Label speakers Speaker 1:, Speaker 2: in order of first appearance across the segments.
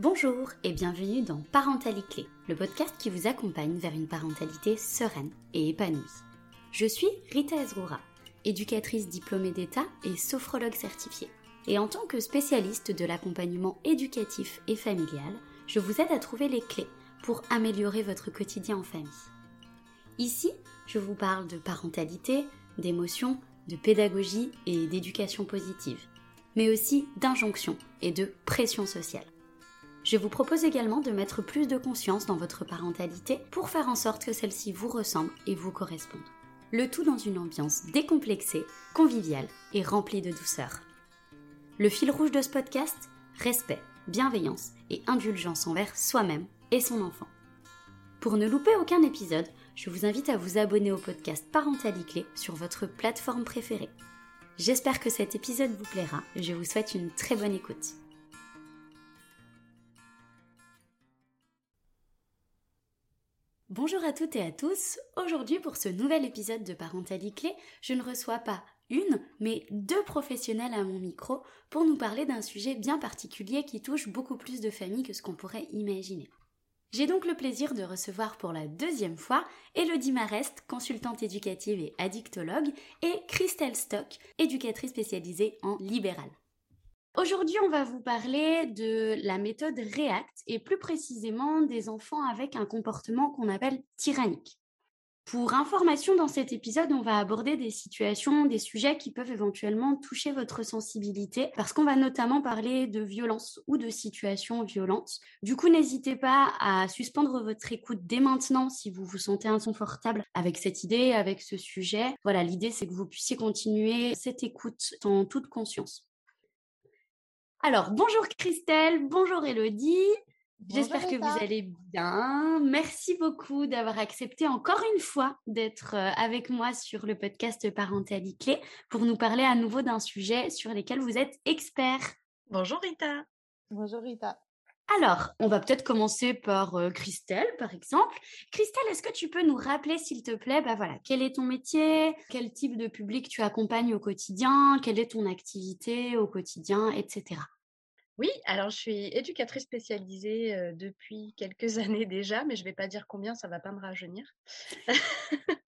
Speaker 1: Bonjour et bienvenue dans Parentalité Clé, le podcast qui vous accompagne vers une parentalité sereine et épanouie. Je suis Rita Ezroura, éducatrice diplômée d'État et sophrologue certifiée. Et en tant que spécialiste de l'accompagnement éducatif et familial, je vous aide à trouver les clés pour améliorer votre quotidien en famille. Ici, je vous parle de parentalité, d'émotion, de pédagogie et d'éducation positive, mais aussi d'injonction et de pression sociale. Je vous propose également de mettre plus de conscience dans votre parentalité pour faire en sorte que celle-ci vous ressemble et vous corresponde. Le tout dans une ambiance décomplexée, conviviale et remplie de douceur. Le fil rouge de ce podcast Respect, bienveillance et indulgence envers soi-même et son enfant. Pour ne louper aucun épisode, je vous invite à vous abonner au podcast Parentalité sur votre plateforme préférée. J'espère que cet épisode vous plaira et je vous souhaite une très bonne écoute. Bonjour à toutes et à tous. Aujourd'hui, pour ce nouvel épisode de Parentalité Clé, je ne reçois pas une, mais deux professionnels à mon micro pour nous parler d'un sujet bien particulier qui touche beaucoup plus de familles que ce qu'on pourrait imaginer. J'ai donc le plaisir de recevoir pour la deuxième fois Elodie Marest, consultante éducative et addictologue, et Christelle Stock, éducatrice spécialisée en libéral. Aujourd'hui, on va vous parler de la méthode REACT et plus précisément des enfants avec un comportement qu'on appelle tyrannique. Pour information, dans cet épisode, on va aborder des situations, des sujets qui peuvent éventuellement toucher votre sensibilité parce qu'on va notamment parler de violence ou de situations violentes. Du coup, n'hésitez pas à suspendre votre écoute dès maintenant si vous vous sentez inconfortable avec cette idée, avec ce sujet. Voilà, l'idée c'est que vous puissiez continuer cette écoute en toute conscience. Alors, bonjour Christelle, bonjour Elodie. J'espère que vous allez bien. Merci beaucoup d'avoir accepté encore une fois d'être euh, avec moi sur le podcast Parentalité pour nous parler à nouveau d'un sujet sur lequel vous êtes expert.
Speaker 2: Bonjour Rita.
Speaker 3: Bonjour Rita.
Speaker 1: Alors, on va peut-être commencer par euh, Christelle, par exemple. Christelle, est-ce que tu peux nous rappeler, s'il te plaît, bah voilà, quel est ton métier, quel type de public tu accompagnes au quotidien, quelle est ton activité au quotidien, etc.
Speaker 2: Oui, alors je suis éducatrice spécialisée depuis quelques années déjà, mais je ne vais pas dire combien, ça ne va pas me rajeunir.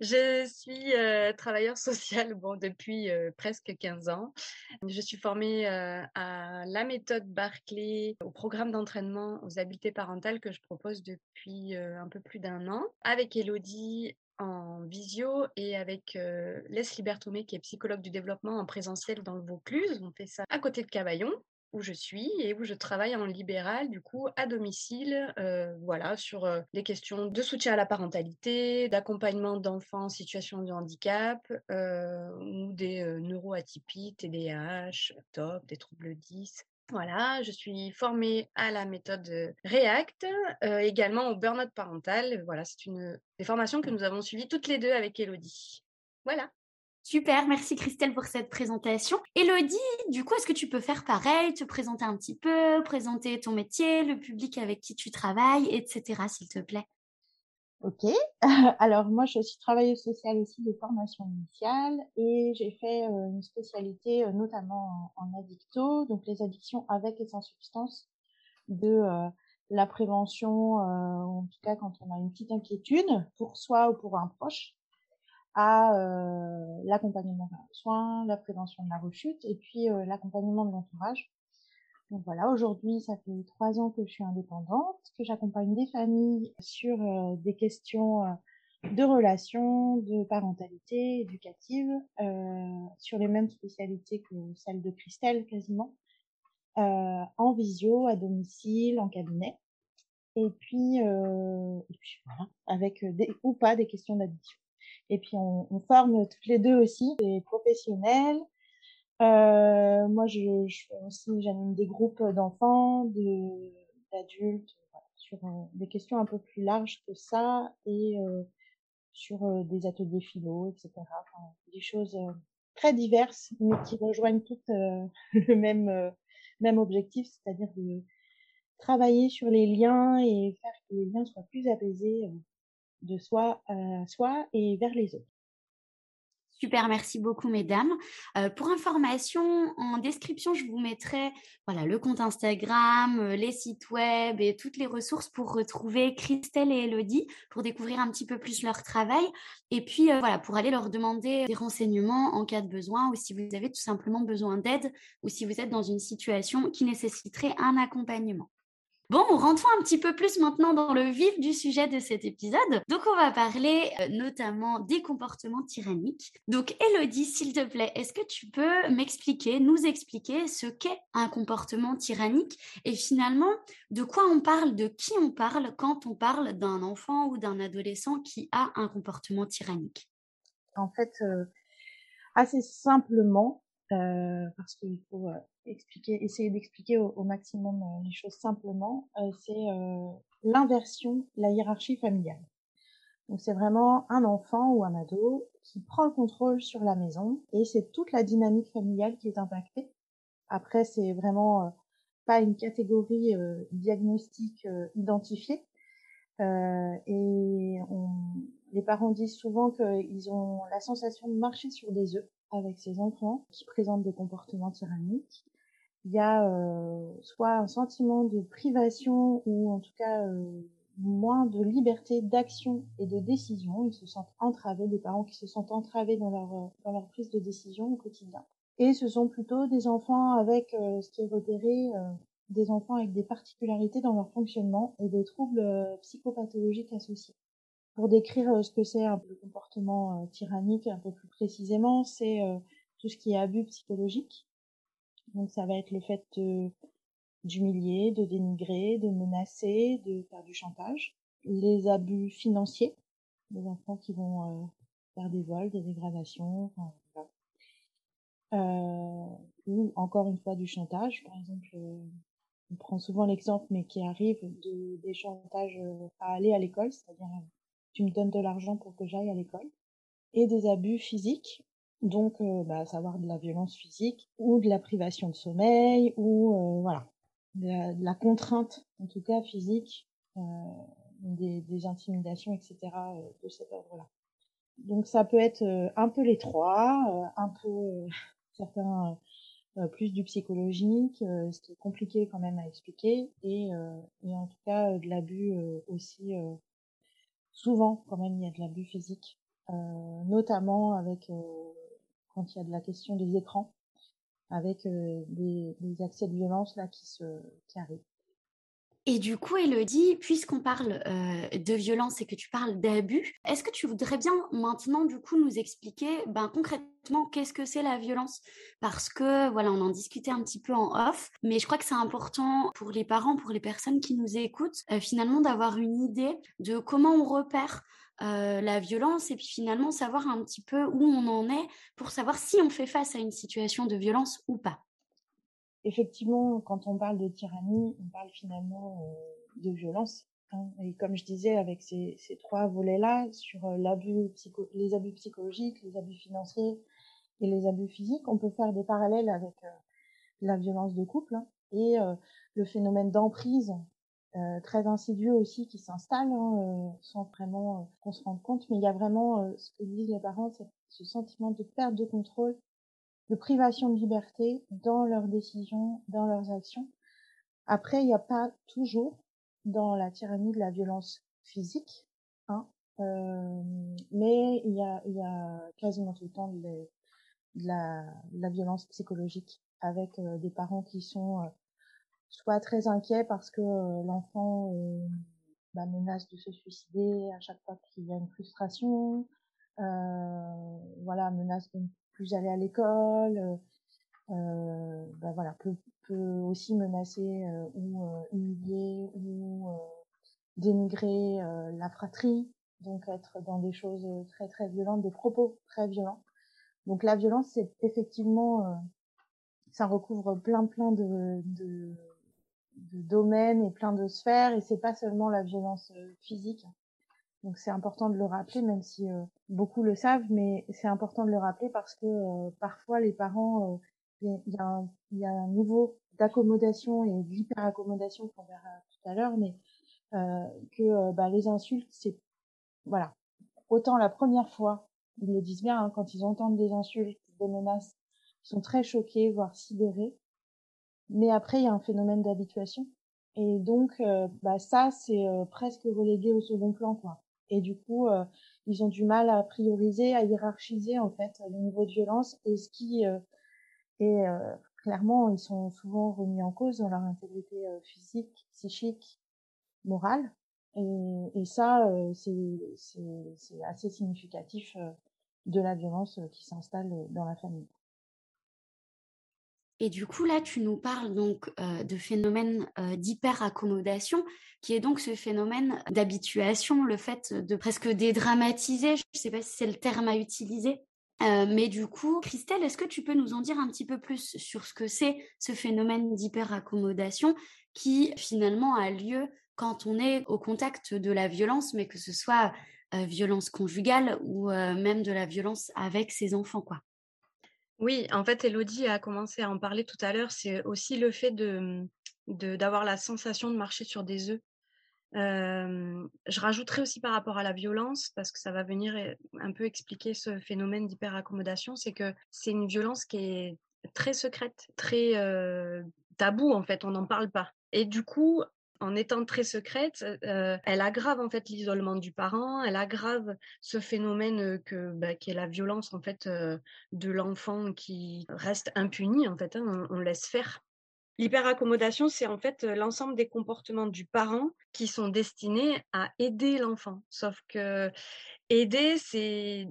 Speaker 2: je suis travailleur social bon, depuis presque 15 ans. Je suis formée à la méthode Barclay, au programme d'entraînement aux habiletés parentales que je propose depuis un peu plus d'un an. Avec Elodie, en visio et avec euh, Leslie Berthomé, qui est psychologue du développement en présentiel dans le Vaucluse. On fait ça à côté de Cavaillon où je suis et où je travaille en libéral, du coup, à domicile, euh, voilà, sur euh, des questions de soutien à la parentalité, d'accompagnement d'enfants en situation de handicap ou des neuroatypies, TDAH, TOP, des troubles 10, voilà, je suis formée à la méthode React, également au burn-out parental. Voilà, c'est une des formations que nous avons suivies toutes les deux avec Elodie. Voilà.
Speaker 1: Super, merci Christelle pour cette présentation. Elodie, du coup, est-ce que tu peux faire pareil, te présenter un petit peu, présenter ton métier, le public avec qui tu travailles, etc., s'il te plaît?
Speaker 3: Ok. Alors moi, je suis travailleuse sociale aussi de formation initiale et j'ai fait euh, une spécialité euh, notamment en, addicto, donc les addictions avec et sans substance, de euh, la prévention, en tout cas quand on a une petite inquiétude pour soi ou pour un proche, à l'accompagnement vers le soin, la prévention de la rechute et puis l'accompagnement de l'entourage donc voilà, aujourd'hui, ça fait trois ans que je suis indépendante, que j'accompagne des familles sur euh, des questions euh, de relations, de parentalité éducative, euh, sur les mêmes spécialités que celles de Christelle quasiment, en visio, à domicile, en cabinet. Et puis, et puis voilà, avec des, ou pas des questions d'addiction. Et puis on, on forme toutes les deux aussi des professionnels euh, moi, je, je fais aussi, j'anime des groupes d'enfants, de, d'adultes, sur euh, des questions un peu plus larges que ça et euh, sur euh, des ateliers philo, etc. Des choses très diverses, mais qui rejoignent toutes le même même objectif, c'est-à-dire de travailler sur les liens et faire que les liens soient plus apaisés de soi à soi et vers les autres.
Speaker 1: Super, merci beaucoup mesdames. Euh, pour information, en description, je vous mettrai voilà, le compte Instagram, euh, les sites web et toutes les ressources pour retrouver Christelle et Elodie, pour découvrir un petit peu plus leur travail. Et puis euh, voilà, pour aller leur demander des renseignements en cas de besoin ou si vous avez tout simplement besoin d'aide ou si vous êtes dans une situation qui nécessiterait un accompagnement. Bon, rentrons un petit peu plus maintenant dans le vif du sujet de cet épisode. Donc, on va parler euh, notamment des comportements tyranniques. Donc, Elodie, s'il te plaît, est-ce que tu peux m'expliquer, nous expliquer ce qu'est un comportement tyrannique et finalement de quoi on parle, de qui on parle quand on parle d'un enfant ou d'un adolescent qui a un comportement tyrannique?
Speaker 3: En fait, euh, assez simplement, euh, parce qu'il faut expliquer, essayer d'expliquer au, maximum euh, les choses simplement, euh, c'est euh, l'inversion la hiérarchie familiale. Donc c'est vraiment un enfant ou un ado qui prend le contrôle sur la maison et c'est toute la dynamique familiale qui est impactée. Après c'est vraiment pas une catégorie diagnostique identifiée et les parents disent souvent qu'ils ont la sensation de marcher sur des œufs avec ces enfants qui présentent des comportements tyranniques il y a euh, soit un sentiment de privation ou en tout cas euh, moins de liberté d'action et de décision. Ils se sentent entravés, des parents qui se sentent entravés dans leur, euh, dans leur prise de décision au quotidien. Et ce sont plutôt des enfants avec ce qui est repéré, des enfants avec des particularités dans leur fonctionnement et des troubles psychopathologiques associés. Pour décrire ce que c'est un le comportement tyrannique un peu plus précisément, c'est tout ce qui est abus psychologique, donc ça va être le fait d'humilier, de dénigrer, de menacer, de faire du chantage. Les abus financiers, les enfants qui vont euh, faire des vols, des dégradations, euh, ou encore une fois du chantage. Par exemple, euh, on prend souvent l'exemple, mais qui arrive de, des chantages à aller à l'école, c'est-à-dire tu me donnes de l'argent pour que j'aille à l'école, et des abus physiques donc, euh, bah, savoir de la violence physique ou de la privation de sommeil ou euh, voilà, de la, contrainte, en tout cas physique, euh, des, des, intimidations, etc. Euh, de cet ordre-là. Donc, ça peut être euh, un peu les trois, un peu certains plus du psychologique, ce qui compliqué quand même à expliquer, et, et en tout cas de l'abus aussi. Souvent, quand même, il y a de l'abus physique, notamment avec quand il y a de la question des écrans, avec euh, des, accès de violence là qui se qui arrivent.
Speaker 1: Et du coup, Elodie, puisqu'on parle euh, de violence et que tu parles d'abus, est-ce que tu voudrais bien maintenant, du coup, nous expliquer ben, concrètement qu'est-ce que c'est la violence? Parce que, voilà, on en discutait un petit peu en off, mais je crois que c'est important pour les parents, pour les personnes qui nous écoutent, euh, finalement, d'avoir une idée de comment on repère euh, la violence et puis finalement savoir un petit peu où on en est pour savoir si on fait face à une situation de violence ou pas.
Speaker 3: Effectivement, quand on parle de tyrannie, on parle finalement euh, de violence. Hein. Et comme je disais, avec ces, trois volets-là, sur euh, les abus psychologiques, les abus financiers et les abus physiques, on peut faire des parallèles avec la violence de couple hein, et le phénomène d'emprise euh, très insidieux aussi qui s'installe hein, euh, sans vraiment euh, qu'on se rende compte. Mais il y a vraiment ce que disent les parents, ce sentiment de perte de contrôle, de privation de liberté dans leurs décisions, dans leurs actions. Après, il n'y a pas toujours dans la tyrannie de la violence physique, hein, mais il y a, y a quasiment tout le temps de, la, de la, violence psychologique avec des parents qui sont soit très inquiet parce que euh, l'enfant euh, bah, menace de se suicider à chaque fois qu'il y a une frustration, euh, voilà, menace de ne plus aller à l'école, euh, bah, voilà, peut, peut aussi menacer ou humilier ou dénigrer la fratrie, donc être dans des choses très très violentes, des propos très violents. Donc la violence, c'est effectivement, ça recouvre plein plein de, de de domaines et plein de sphères et c'est pas seulement la violence euh, physique. Donc c'est important de le rappeler, même si euh, beaucoup le savent, mais c'est important de le rappeler parce que euh, parfois les parents, il y, a un, y a un niveau d'accommodation et d'hyper-accommodation qu'on verra tout à l'heure, mais que bah, les insultes, c'est voilà, autant la première fois ils le disent bien, hein, quand ils entendent des insultes, des menaces, ils sont très choqués, voire sidérés. Mais après, il y a un phénomène d'habituation. Et donc, euh, bah, ça, c'est euh, presque relégué au second plan, quoi. Et du coup, euh, ils ont du mal à prioriser, à hiérarchiser, en fait, le niveau de violence et ce qui est clairement, ils sont souvent remis en cause dans leur intégrité physique, psychique, morale. Et, et ça, c'est assez significatif de la violence qui s'installe dans la famille.
Speaker 1: Et du coup, là, tu nous parles donc euh, de phénomène euh, d'hyper-accommodation, qui est donc ce phénomène d'habituation, le fait de presque dédramatiser, je ne sais pas si c'est le terme à utiliser, euh, mais du coup, Christelle, est-ce que tu peux nous en dire un petit peu plus sur ce que c'est ce phénomène d'hyper-accommodation qui finalement a lieu quand on est au contact de la violence, mais que ce soit violence conjugale ou même de la violence avec ses enfants, quoi?
Speaker 2: Oui, en fait, Elodie a commencé à en parler tout à l'heure. C'est aussi le fait de, d'avoir la sensation de marcher sur des œufs. je rajouterai aussi par rapport à la violence, parce que ça va venir un peu expliquer ce phénomène d'hyperaccommodation, c'est que c'est une violence qui est très secrète, très tabou en fait, on n'en parle pas. Et du coup, en étant très secrète, euh, elle aggrave en fait l'isolement du parent, elle aggrave ce phénomène que bah, qui est la violence en fait euh, de l'enfant qui reste impuni en fait, hein, on, laisse faire. L'hyperaccommodation, c'est en fait l'ensemble des comportements du parent qui sont destinés à aider l'enfant. Sauf que Aider, c'est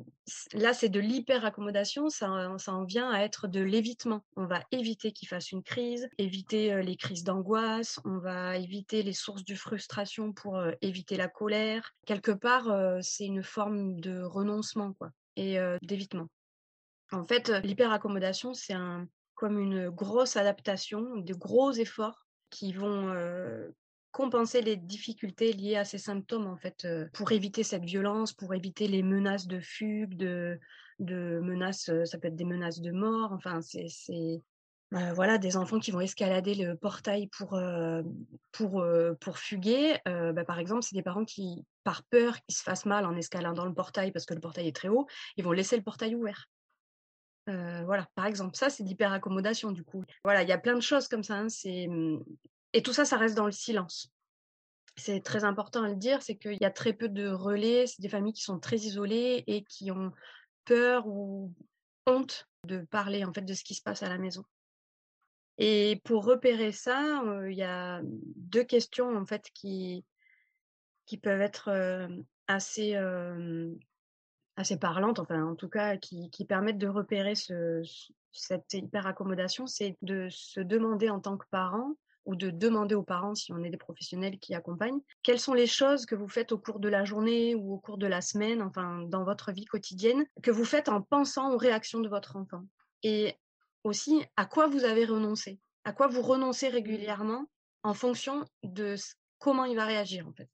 Speaker 2: là, c'est de l'hyper-accommodation, ça, ça en vient à être de l'évitement. On va éviter qu'il fasse une crise, éviter les crises d'angoisse, on va éviter les sources de frustration pour éviter la colère. Quelque part, c'est une forme de renoncement quoi, et d'évitement. En fait, l'hyper-accommodation, c'est un, comme une grosse adaptation, de gros efforts qui vont compenser les difficultés liées à ces symptômes en fait pour éviter cette violence, pour éviter les menaces de fugue, de, menaces, ça peut être des menaces de mort, enfin c'est voilà des enfants qui vont escalader le portail pour pour pour fuguer. Bah, par exemple, c'est des parents qui par peur qu'ils se fassent mal en escaladant le portail parce que le portail est très haut, ils vont laisser le portail ouvert. Voilà, par exemple, ça c'est d'hyper-accommodation du coup. Voilà, il y a plein de choses comme ça. Hein, mmh, et tout ça, ça reste dans le silence. C'est très important à le dire, c'est qu'il y a très peu de relais, c'est des familles qui sont très isolées et qui ont peur ou honte de parler en fait de ce qui se passe à la maison. Et pour repérer ça, il y a deux questions en fait qui peuvent être assez, assez parlantes, enfin en tout cas qui, qui permettent de repérer ce, cette hyper accommodation, c'est de se demander en tant que parent ou de demander aux parents, si on est des professionnels qui accompagnent, quelles sont les choses que vous faites au cours de la journée ou au cours de la semaine, enfin dans votre vie quotidienne, que vous faites en pensant aux réactions de votre enfant? Et aussi, à quoi vous avez renoncé, à quoi vous renoncez mmh. régulièrement en fonction de comment il va réagir en fait?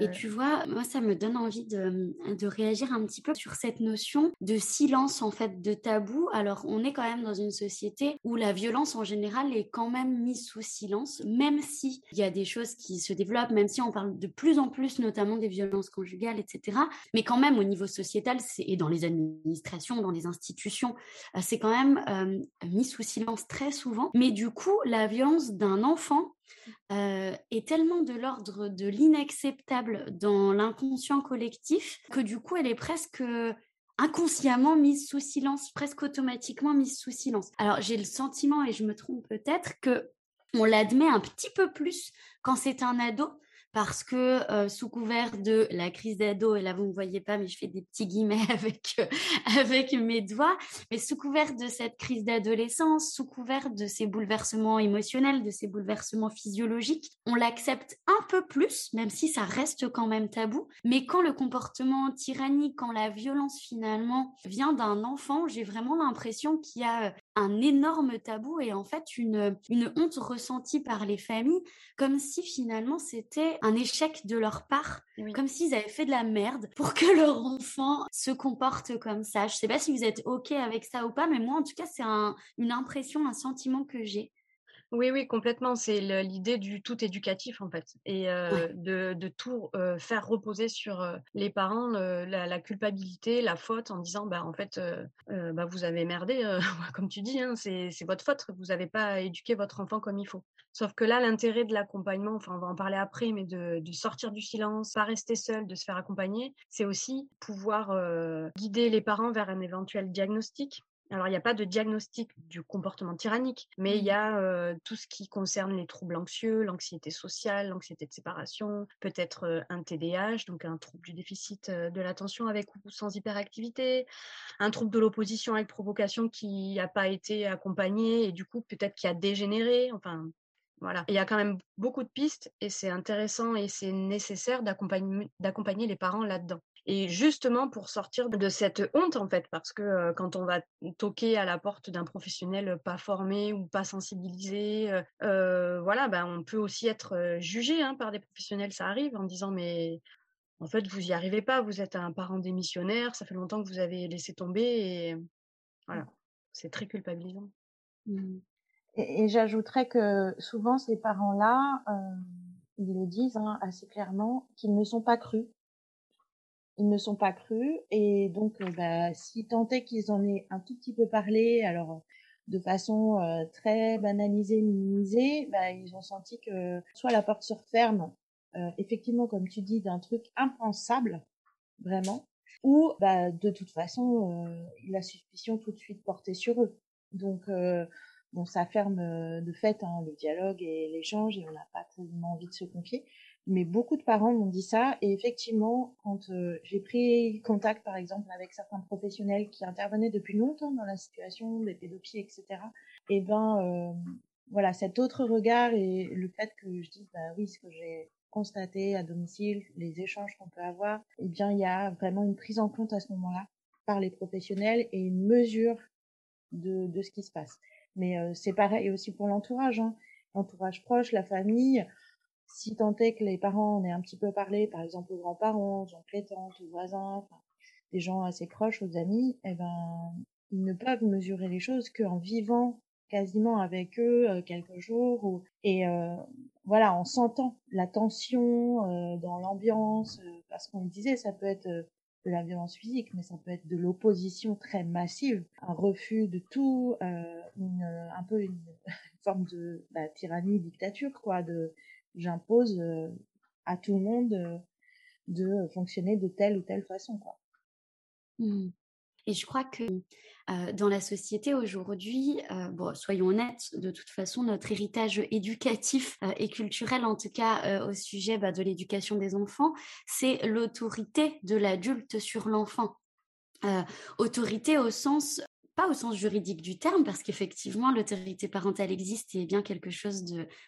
Speaker 1: Et tu vois, moi, ça me donne envie de, de, réagir un petit peu sur cette notion de silence, en fait, de tabou. Alors, on est quand même dans une société où la violence, en général, est quand même mise sous silence, même s'il y a des choses qui se développent, même si on parle de plus en plus, notamment des violences conjugales, etc. Mais quand même, au niveau sociétal, et dans les administrations, dans les institutions, c'est quand même mis sous silence très souvent. Mais du coup, la violence d'un enfant, euh, est tellement de l'ordre de l'inacceptable dans l'inconscient collectif que du coup, elle est presque inconsciemment mise sous silence, presque automatiquement mise sous silence. Alors j'ai le sentiment, et je me trompe peut-être, que on l'admet un petit peu plus quand c'est un ado, parce que euh, sous couvert de la crise d'ado, et là vous ne voyez pas, mais je fais des petits guillemets avec, euh, avec mes doigts, mais sous couvert de cette crise d'adolescence, sous couvert de ces bouleversements émotionnels, de ces bouleversements physiologiques, on l'accepte un peu plus, même si ça reste quand même tabou. Mais quand le comportement tyrannique, quand la violence finalement vient d'un enfant, j'ai vraiment l'impression qu'il y a un énorme tabou et en fait une, une honte ressentie par les familles, comme si finalement c'était un échec de leur part, comme s'ils avaient fait de la merde pour que leur enfant se comporte comme ça. Je sais pas si vous êtes OK avec ça ou pas, mais moi en tout cas c'est un, une impression, un sentiment que j'ai.
Speaker 2: Oui, oui, complètement. C'est l'idée du tout éducatif, en fait, et de, tout faire reposer sur les parents, la, culpabilité, la faute, en disant, bah, en fait, bah, vous avez merdé, comme tu dis, hein, c'est votre faute, vous n'avez pas éduqué votre enfant comme il faut. Sauf que là, l'intérêt de l'accompagnement, enfin, on va en parler après, mais de, de, sortir du silence, pas rester seul, de se faire accompagner, c'est aussi pouvoir guider les parents vers un éventuel diagnostic alors, il n'y a pas de diagnostic du comportement tyrannique, mais il y mmh. a tout ce qui concerne les troubles anxieux, l'anxiété sociale, l'anxiété de séparation, peut-être un TDAH, donc un trouble du déficit de l'attention avec ou sans hyperactivité, un trouble de l'opposition avec provocation qui n'a pas été accompagné et du coup peut-être qui a dégénéré. Enfin, voilà. Il y a quand même beaucoup de pistes et c'est intéressant et c'est nécessaire d'accompagner les parents là-dedans. Et justement pour sortir de cette honte, en fait, parce que quand on va toquer à la porte d'un professionnel pas formé ou pas sensibilisé, voilà, ben, on peut aussi être jugé hein, par des professionnels, ça arrive, en disant mais en fait, vous n'y arrivez pas, vous êtes un parent démissionnaire, ça fait longtemps que vous avez laissé tomber et voilà, c'est très culpabilisant.
Speaker 3: Mmh. Et, j'ajouterais que souvent ces parents-là, ils le disent hein, assez clairement, qu'ils ne sont pas crus ils ne sont pas crus et donc euh, bah, si tant est qu'ils en aient un tout petit peu parlé, alors de façon euh, très banalisée, minimisée, bah, ils ont senti que soit la porte se referme, euh, effectivement comme tu dis, d'un truc impensable, vraiment, ou bah, de toute façon la suspicion tout de suite portée sur eux. Donc bon, ça ferme de fait hein, le dialogue et l'échange et on n'a pas tellement envie de se confier mais beaucoup de parents m'ont dit ça. Et effectivement, quand euh, j'ai pris contact, par exemple, avec certains professionnels qui intervenaient depuis longtemps dans la situation des pédophiles, etc., et eh ben euh, voilà, cet autre regard et le fait que je dis, bah oui, ce que j'ai constaté à domicile, les échanges qu'on peut avoir, eh bien, il y a vraiment une prise en compte à ce moment-là par les professionnels et une mesure de, de ce qui se passe. Mais euh, c'est pareil aussi pour l'entourage, hein. l'entourage proche, la famille si tant est que les parents en aient un petit peu parlé, par exemple aux grands-parents, aux oncles et tantes, aux voisins, des gens assez proches, aux amis, eh ben, ils ne peuvent mesurer les choses qu'en vivant quasiment avec eux euh, quelques jours ou, et euh, voilà en sentant la tension euh, dans l'ambiance parce qu'on le disait ça peut être de la violence physique mais ça peut être de l'opposition très massive un refus de tout une, un peu une, forme de bah, tyrannie dictature quoi de j'impose euh, à tout le monde euh, de fonctionner de telle ou telle façon. Quoi.
Speaker 1: Mmh. Et je crois que euh, dans la société aujourd'hui, bon, soyons honnêtes, de toute façon, notre héritage éducatif et culturel, en tout cas au sujet bah, de l'éducation des enfants, c'est l'autorité de l'adulte sur l'enfant. autorité au sens pas au sens juridique du terme, parce qu'effectivement, l'autorité parentale existe et est bien quelque chose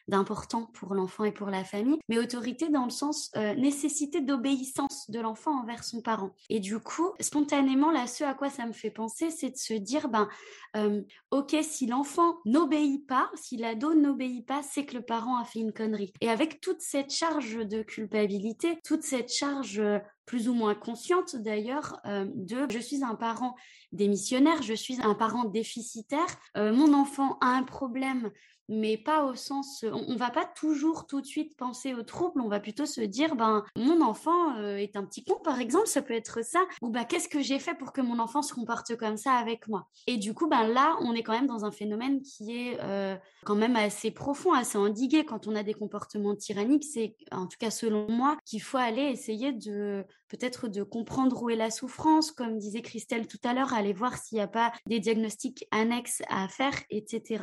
Speaker 1: d'important pour l'enfant et pour la famille, mais autorité dans le sens euh, nécessité d'obéissance de l'enfant envers son parent. Et du coup, spontanément, là, ce à quoi ça me fait penser, c'est de se dire, ben, euh, ok, si l'enfant n'obéit pas, si l'ado n'obéit pas, c'est que le parent a fait une connerie. Et avec toute cette charge de culpabilité, toute cette charge euh, plus ou moins consciente d'ailleurs euh, de je suis un parent démissionnaire, je suis un parent déficitaire, euh, mon enfant a un problème mais pas au sens. On, ne va pas toujours tout de suite penser au trouble. On va plutôt se dire, ben, mon enfant euh, est un petit con, par exemple, ça peut être ça. Ou ben, qu'est-ce que j'ai fait pour que mon enfant se comporte comme ça avec moi? Et du coup, ben là, on est quand même dans un phénomène qui est euh, quand même assez profond, assez endigué. Quand on a des comportements tyranniques, c'est, en tout cas selon moi, qu'il faut aller essayer de peut-être de comprendre où est la souffrance, comme disait Christelle tout à l'heure, aller voir s'il n'y a pas des diagnostics annexes à faire, etc.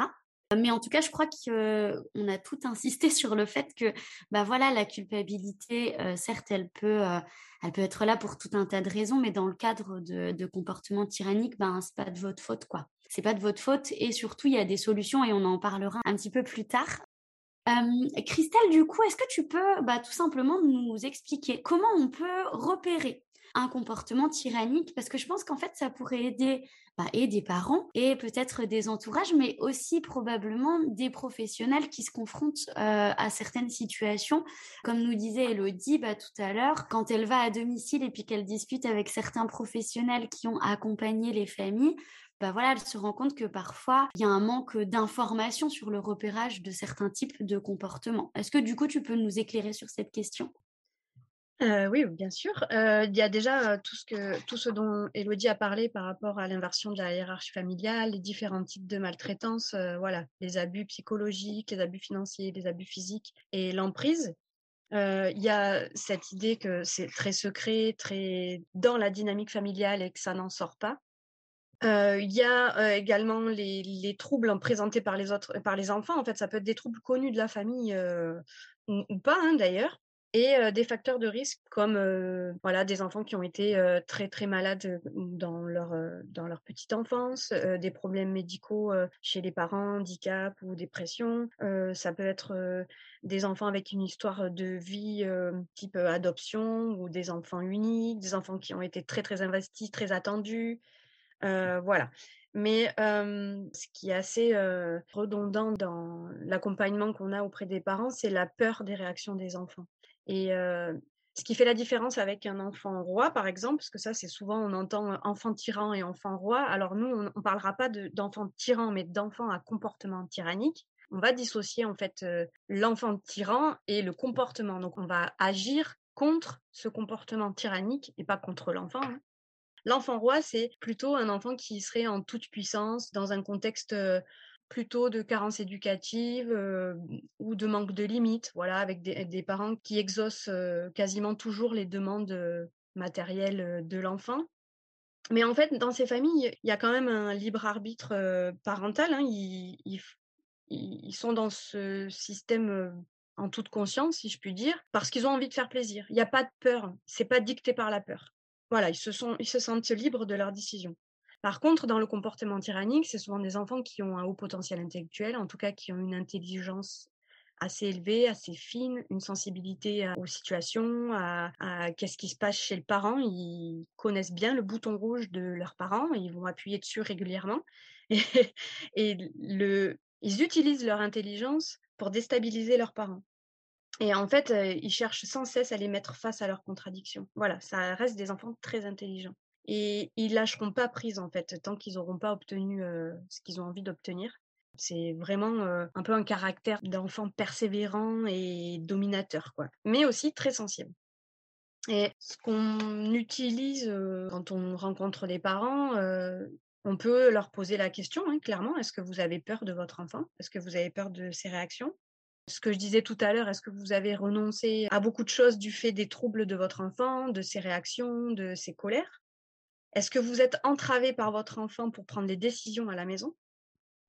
Speaker 1: Mais en tout cas, je crois qu'on a tout insisté sur le fait que, bah voilà, la culpabilité, euh, certes, elle peut, euh, elle peut être là pour tout un tas de raisons, mais dans le cadre de, comportements tyranniques, ben c'est pas de votre faute, quoi. C'est pas de votre faute, et surtout, il y a des solutions, et on en parlera un petit peu plus tard. Euh, Christelle, du coup, est-ce que tu peux bah, tout simplement nous expliquer comment on peut repérer un comportement tyrannique Parce que je pense qu'en fait, ça pourrait aider bah, et des parents et peut-être des entourages, mais aussi probablement des professionnels qui se confrontent euh, à certaines situations. Comme nous disait Elodie bah, tout à l'heure, quand elle va à domicile et puis qu'elle discute avec certains professionnels qui ont accompagné les familles, bah voilà, elle se rend compte que parfois, il y a un manque d'information sur le repérage de certains types de comportements. Est-ce que du coup, tu peux nous éclairer sur cette question?
Speaker 2: Oui, bien sûr. il y a déjà tout, ce que, tout ce dont Elodie a parlé par rapport à l'inversion de la hiérarchie familiale, les différents types de maltraitance, voilà, les abus psychologiques, les abus financiers, les abus physiques et l'emprise. Il y a cette idée que c'est très secret, très dans la dynamique familiale et que ça n'en sort pas. Il y a également les, les, troubles présentés par les autres, par les enfants. En fait, ça peut être des troubles connus de la famille ou, ou, pas, hein, d'ailleurs et des facteurs de risque comme voilà des enfants qui ont été très très malades dans leur dans leur petite enfance, des problèmes médicaux chez les parents, handicap ou dépression. ça peut être des enfants avec une histoire de vie type adoption ou des enfants uniques, des enfants qui ont été très très investis, très attendus. voilà. Mais ce qui est assez redondant dans l'accompagnement qu'on a auprès des parents, c'est la peur des réactions des enfants. Et ce qui fait la différence avec un enfant roi, par exemple, parce que ça, c'est souvent, on entend enfant tyran et enfant roi. Alors nous, on ne parlera pas d'enfant tyran, mais d'enfant à comportement tyrannique. On va dissocier en fait l'enfant tyran et le comportement. Donc on va agir contre ce comportement tyrannique et pas contre l'enfant. Hein. L'enfant roi, c'est plutôt un enfant qui serait en toute puissance dans un contexte plutôt de carence éducative ou de manque de limites, voilà, avec des, parents qui exaucent quasiment toujours les demandes matérielles de l'enfant. Mais en fait, dans ces familles, il y a quand même un libre arbitre parental. Hein, ils, sont dans ce système en toute conscience, si je puis dire, parce qu'ils ont envie de faire plaisir. Il n'y a pas de peur. C'est pas dicté par la peur. Voilà, ils se sentent libres de leurs décisions. Par contre, dans le comportement tyrannique, c'est souvent des enfants qui ont un haut potentiel intellectuel, en tout cas qui ont une intelligence assez élevée, assez fine, une sensibilité aux situations, à, qu'est-ce qui se passe chez le parent. Ils connaissent bien le bouton rouge de leurs parents, ils vont appuyer dessus régulièrement. Et, ils utilisent leur intelligence pour déstabiliser leurs parents. Et en fait, ils cherchent sans cesse à les mettre face à leurs contradictions. Voilà, ça reste des enfants très intelligents et ils lâcheront pas prise en fait tant qu'ils n'auront pas obtenu ce qu'ils ont envie d'obtenir. C'est vraiment un peu un caractère d'enfant persévérant et dominateur, quoi. Mais aussi très sensible. Et ce qu'on utilise quand on rencontre des parents, on peut leur poser la question, hein, clairement, est-ce que vous avez peur de votre enfant? Est-ce que vous avez peur de ses réactions? Ce que je disais tout à l'heure, est-ce que vous avez renoncé à beaucoup de choses du fait des troubles de votre enfant, de ses réactions, de ses colères? Est-ce que vous êtes entravé par votre enfant pour prendre des décisions à la maison?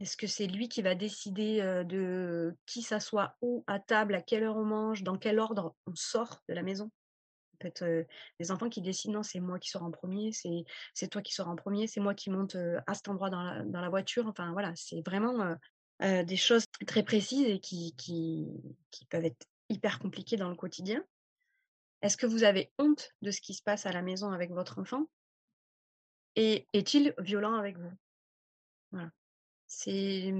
Speaker 2: Est-ce que c'est lui qui va décider de qui s'assoit où à table, à quelle heure on mange, dans quel ordre on sort de la maison? Peut-être des enfants qui décident non, c'est moi qui sors en premier, c'est toi qui sors en premier, c'est moi qui monte à cet endroit dans la, voiture. Enfin voilà, c'est vraiment des choses très précises et qui, qui peuvent être hyper compliquées dans le quotidien. Est-ce que vous avez honte de ce qui se passe à la maison avec votre enfant? Et est-il violent avec vous? Voilà. C'est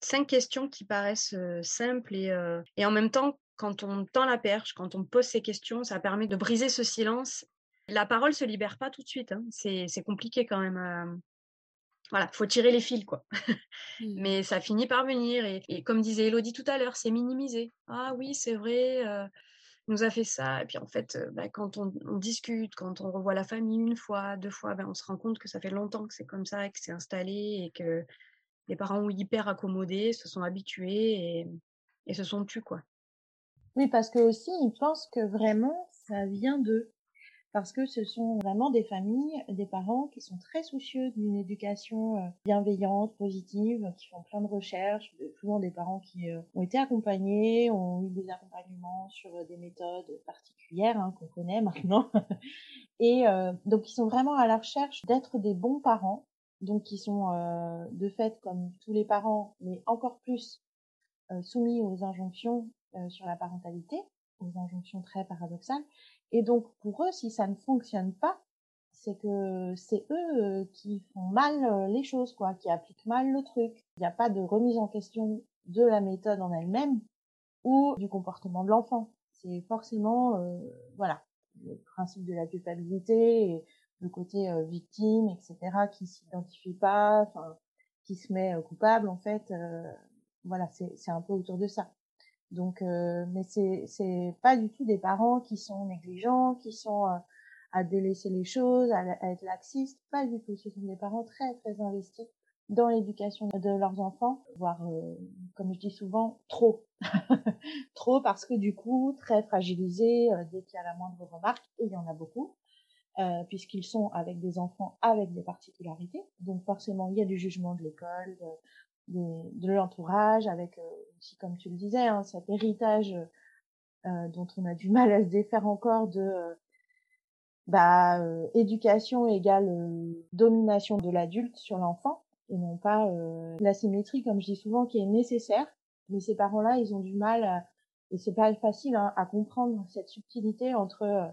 Speaker 2: cinq questions qui paraissent simples et, et en même temps, quand on tend la perche, quand on pose ces questions, ça permet de briser ce silence. La parole se libère pas tout de suite. Hein. C'est compliqué quand même. Voilà, faut tirer les fils, quoi. Mmh. Mais ça finit par venir. Et, et comme disait Elodie tout à l'heure, c'est minimisé. Ah oui, c'est vrai nous a fait ça. Et puis en fait, bah, quand on, discute, quand on revoit la famille une fois, deux fois, ben, on se rend compte que ça fait longtemps que c'est comme ça, que c'est installé et que les parents ont hyper accommodé, se sont habitués et, et se sont tus, quoi.
Speaker 3: Oui, parce que aussi, ils pensent que vraiment, ça vient d'eux parce que ce sont vraiment des familles, des parents qui sont très soucieux d'une éducation euh, bienveillante, positive, qui font plein de recherches, souvent des parents qui euh, ont été accompagnés, ont eu des accompagnements sur euh, des méthodes particulières hein, qu'on connaît maintenant, et donc ils sont vraiment à la recherche d'être des bons parents, donc qui sont de fait comme tous les parents, mais encore plus soumis aux injonctions sur la parentalité, aux injonctions très paradoxales, et donc pour eux, si ça ne fonctionne pas, c'est que c'est eux euh, qui font mal euh, les choses, quoi, qui appliquent mal le truc. Il n'y a pas de remise en question de la méthode en elle-même ou du comportement de l'enfant. C'est forcément, euh, voilà, le principe de la culpabilité et le côté victime, etc., qui s'identifie pas, qui se met coupable, en fait, voilà, c'est un peu autour de ça. Donc, mais c'est c'est pas du tout des parents qui sont négligents, qui sont à délaisser les choses, à, être laxistes, pas du tout. Ce sont des parents très très investis dans l'éducation de leurs enfants, voire, comme je dis souvent, trop. trop parce que du coup, très fragilisés dès qu'il y a la moindre remarque, et il y en a beaucoup, euh, puisqu'ils sont avec des enfants avec des particularités. Donc forcément, il y a du jugement de l'école, de, l'entourage, avec euh, aussi, comme tu le disais, hein, cet héritage euh, dont on a du mal à se défaire encore de bah, éducation égale domination de l'adulte sur l'enfant et non pas la symétrie, comme je dis souvent, qui est nécessaire. Mais ces parents-là, ils ont du mal, à, et c'est pas facile hein, à comprendre cette subtilité entre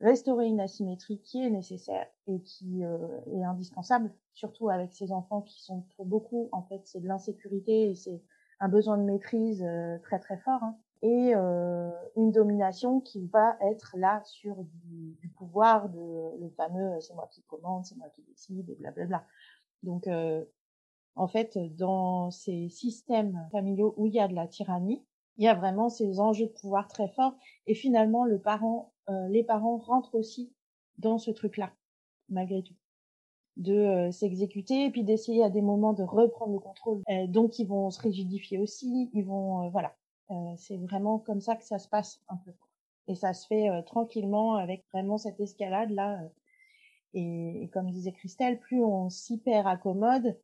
Speaker 3: restaurer une asymétrie qui est nécessaire et qui euh, est indispensable, surtout avec ces enfants qui sont pour beaucoup, en fait, c'est de l'insécurité et c'est un besoin de maîtrise euh, très très fort, hein, et euh, une domination qui va être là sur du, pouvoir de le fameux c'est moi qui commande, c'est moi qui décide, et blablabla. Donc, en fait, dans ces systèmes familiaux où il y a de la tyrannie, il y a vraiment ces enjeux de pouvoir très forts, et finalement, le parent euh, les parents rentrent aussi dans ce truc-là, malgré tout, de euh, s'exécuter et puis d'essayer à des moments de reprendre le contrôle. Euh, donc ils vont se rigidifier aussi, ils vont, voilà, c'est vraiment comme ça que ça se passe un peu. Et ça se fait tranquillement avec vraiment cette escalade là. Et, comme disait Christelle, plus on s'hyper accommode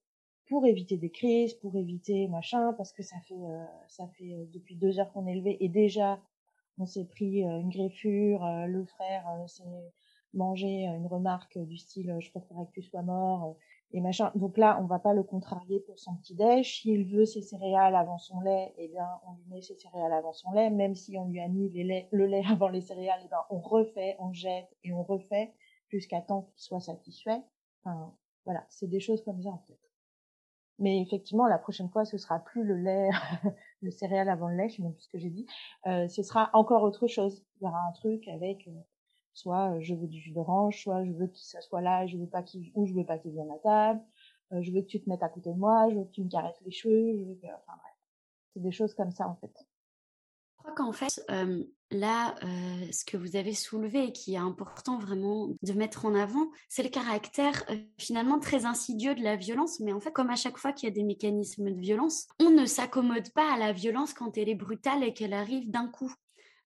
Speaker 3: pour éviter des crises, pour éviter machin, parce que ça fait ça fait depuis deux heures qu'on est levé et déjà on s'est pris une greffure, le frère s'est mangé une remarque du style je préférerais que tu sois mort et machin. Donc là, on va pas le contrarier pour son petit déj. S'il veut ses céréales avant son lait, eh bien, on lui met ses céréales avant son lait. Même si on lui a mis le lait avant les céréales, eh bien, on refait, on jette et on refait jusqu'à temps qu'il soit satisfait. Enfin, voilà, c'est des choses comme ça en fait. Mais effectivement, la prochaine fois, ce sera plus le lait, le céréal avant le lait, je sais même plus ce que j'ai dit. Euh, ce sera encore autre chose. Il y aura un truc avec euh, soit euh, je veux du jus d'orange, soit je veux qu'il soit là, je veux pas qu'il ou je veux pas qu'il vienne à table. Euh, je veux que tu te mettes à côté de moi, je veux que tu me caresses les cheveux, je veux que, enfin bref, c'est des choses comme ça en fait.
Speaker 1: Je crois qu'en fait, là, euh, ce que vous avez soulevé et qui est important vraiment de mettre en avant, c'est le caractère euh, finalement très insidieux de la violence. Mais en fait, comme à chaque fois qu'il y a des mécanismes de violence, on ne s'accommode pas à la violence quand elle est brutale et qu'elle arrive d'un coup.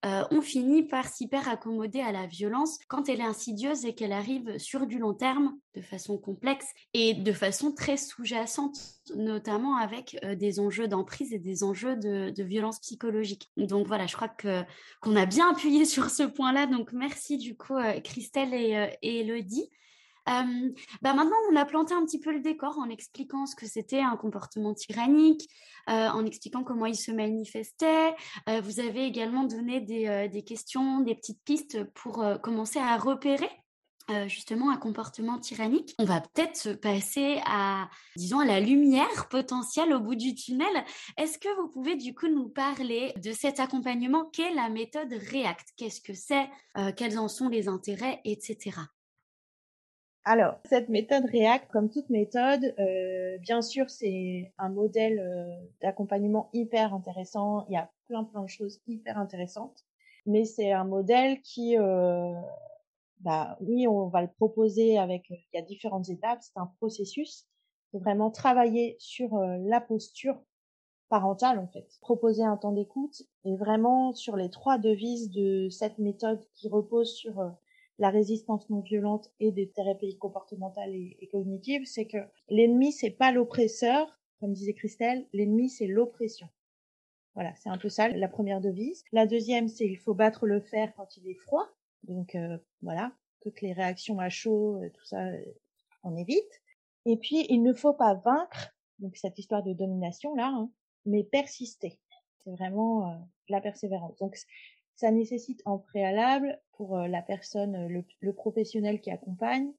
Speaker 1: Euh, on finit par s'hyper accommoder à la violence quand elle est insidieuse et qu'elle arrive sur du long terme, de façon complexe et de façon très sous-jacente, notamment avec euh, des enjeux d'emprise et des enjeux de, violence psychologique. Donc voilà, je crois qu'on a bien appuyé sur ce point-là. Donc merci du coup euh, Christelle et, et Elodie bah maintenant, on a planté un petit peu le décor en expliquant ce que c'était un comportement tyrannique, en expliquant comment il se manifestait. vous avez également donné des, des, questions, des petites pistes pour commencer à repérer justement un comportement tyrannique. On va peut-être passer à, disons, à la lumière potentielle au bout du tunnel. Est-ce que vous pouvez du coup nous parler de cet accompagnement? Qu'est la méthode REACT? Qu'est-ce que c'est? Quels en sont les intérêts, etc.
Speaker 3: Alors, cette méthode React, comme toute méthode, euh, bien sûr, c'est un modèle euh, d'accompagnement hyper intéressant. Il y a plein plein de choses hyper intéressantes, mais c'est un modèle qui, euh, bah oui, on va le proposer avec. Il y a différentes étapes. C'est un processus. C'est vraiment travailler sur la posture parentale en fait. Proposer un temps d'écoute et vraiment sur les trois devises de cette méthode qui repose sur la résistance non violente et des thérapies comportementales et, cognitives, c'est que l'ennemi c'est pas l'oppresseur, comme disait Christelle, l'ennemi c'est l'oppression. Voilà, c'est un peu ça la première devise. La deuxième, c'est il faut battre le fer quand il est froid. Donc euh, voilà, toutes les réactions à chaud, euh, tout ça, euh, on évite. Et puis il ne faut pas vaincre, donc cette histoire de domination là, hein, mais persister. C'est vraiment la persévérance. Donc ça nécessite en préalable pour euh, la personne, euh, le, professionnel qui accompagne,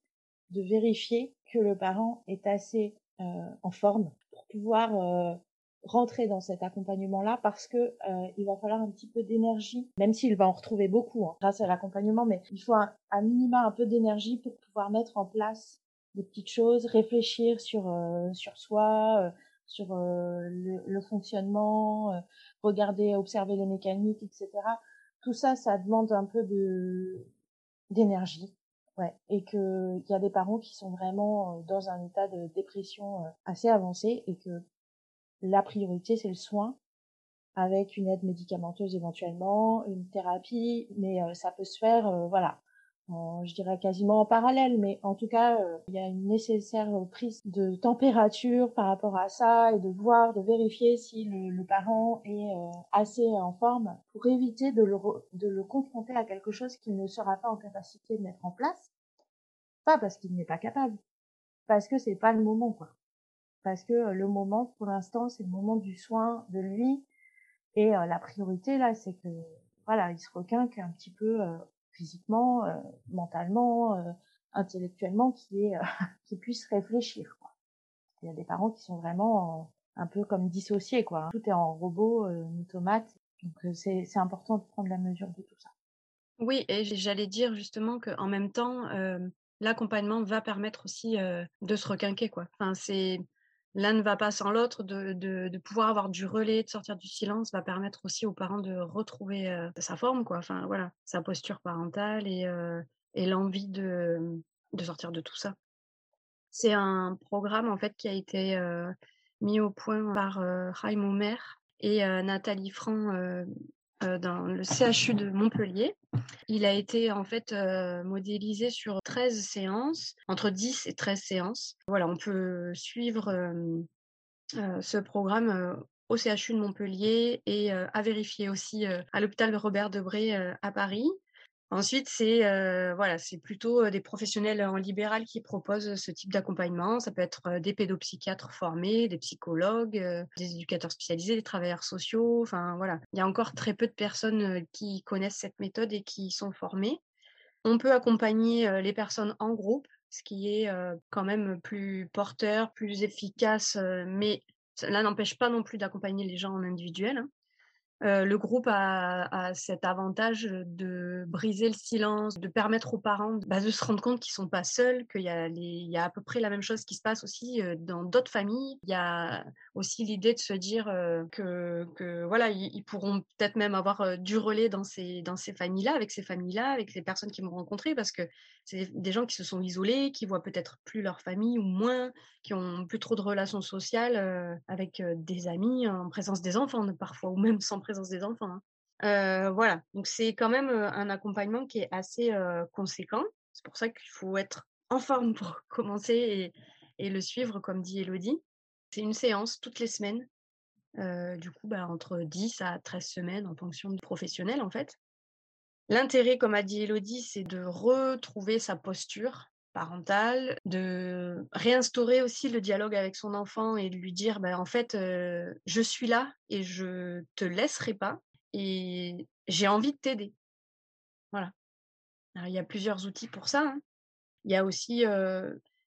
Speaker 3: de vérifier que le parent est assez euh, en forme pour pouvoir rentrer dans cet accompagnement-là parce que il va falloir un petit peu d'énergie, même s'il va en retrouver beaucoup hein, grâce à l'accompagnement, mais il faut un, un minima un peu d'énergie pour pouvoir mettre en place des petites choses, réfléchir sur sur soi, sur le, le, fonctionnement, regarder, observer les mécaniques, etc. Tout ça, ça demande un peu de d'énergie. Ouais, et que il y a des parents qui sont vraiment euh, dans un état de dépression euh, assez avancé et que la priorité c'est le soin avec une aide médicamenteuse éventuellement, une thérapie, mais euh, ça peut se faire voilà je dirais quasiment en parallèle, mais en tout cas, euh, il y a une nécessaire prise de température par rapport à ça et de voir, de vérifier si le, parent est euh, assez en forme pour éviter de le, de le confronter à quelque chose qu'il ne sera pas en capacité de mettre en place. Pas parce qu'il n'est pas capable, parce que c'est pas le moment, quoi. Parce que euh, le moment, pour l'instant, c'est le moment du soin de lui. Et la priorité, là, c'est que, voilà, il se requinque un petit peu physiquement, euh, mentalement, euh, intellectuellement, qui est euh, qui puisse réfléchir. Quoi. Il y a des parents qui sont vraiment un peu comme dissociés, quoi. Tout est en robot, en automate. Donc c'est c'est important de prendre la mesure de tout ça.
Speaker 2: Oui, et j'allais dire justement qu'en même temps, l'accompagnement va permettre aussi de se requinquer, quoi. Enfin, c'est l'un ne va pas sans l'autre, de, pouvoir avoir du relais, de sortir du silence, va permettre aussi aux parents de retrouver euh, sa forme, quoi. Enfin, voilà, sa posture parentale et, euh, et l'envie de, de sortir de tout ça. C'est un programme, en fait, qui a été euh, mis au point par Raymond Maire et Nathalie Franc euh, dans le CHU de Montpellier. Il a été en fait euh, modélisé sur 13 séances, entre 10 et 13 séances. Voilà, on peut suivre euh, ce programme au CHU de Montpellier et à vérifier aussi à l'hôpital Robert Debré à Paris. Ensuite, c'est euh, voilà, c'est plutôt des professionnels en libéral qui proposent ce type d'accompagnement. Ça peut être des pédopsychiatres formés, des psychologues, des éducateurs spécialisés, des travailleurs sociaux. Enfin voilà, il y a encore très peu de personnes qui connaissent cette méthode et qui sont formées. On peut accompagner les personnes en groupe, ce qui est quand même plus porteur, plus efficace, mais cela n'empêche pas non plus d'accompagner les gens en individuel. Hein. Euh, le groupe a, cet avantage de briser le silence, de permettre aux parents bah, de se rendre compte qu'ils sont pas seuls, qu'il y, a à peu près la même chose qui se passe aussi euh, dans d'autres familles. Il y a aussi l'idée de se dire euh, que, voilà, ils, pourront peut-être même avoir du relais dans ces, dans ces familles-là, avec ces familles-là, avec les personnes qu'ils vont rencontrer, parce que c'est des gens qui se sont isolés, qui voient peut-être plus leur famille ou moins, qui ont plus trop de relations sociales avec des amis en présence des enfants parfois, ou même sans présence des enfants. Hein. Euh, voilà, donc c'est quand même un accompagnement qui est assez conséquent. C'est pour ça qu'il faut être en forme pour commencer et, le suivre, comme dit Elodie. C'est une séance toutes les semaines, du coup, bah, entre 10 à 13 semaines en fonction du professionnel, en fait. L'intérêt, comme a dit Elodie, c'est de retrouver sa posture parentale, de réinstaurer aussi le dialogue avec son enfant et de lui dire ben, en fait je suis là et je te laisserai pas et j'ai envie de t'aider. Voilà. il y a plusieurs outils pour ça. Hein. Il y a aussi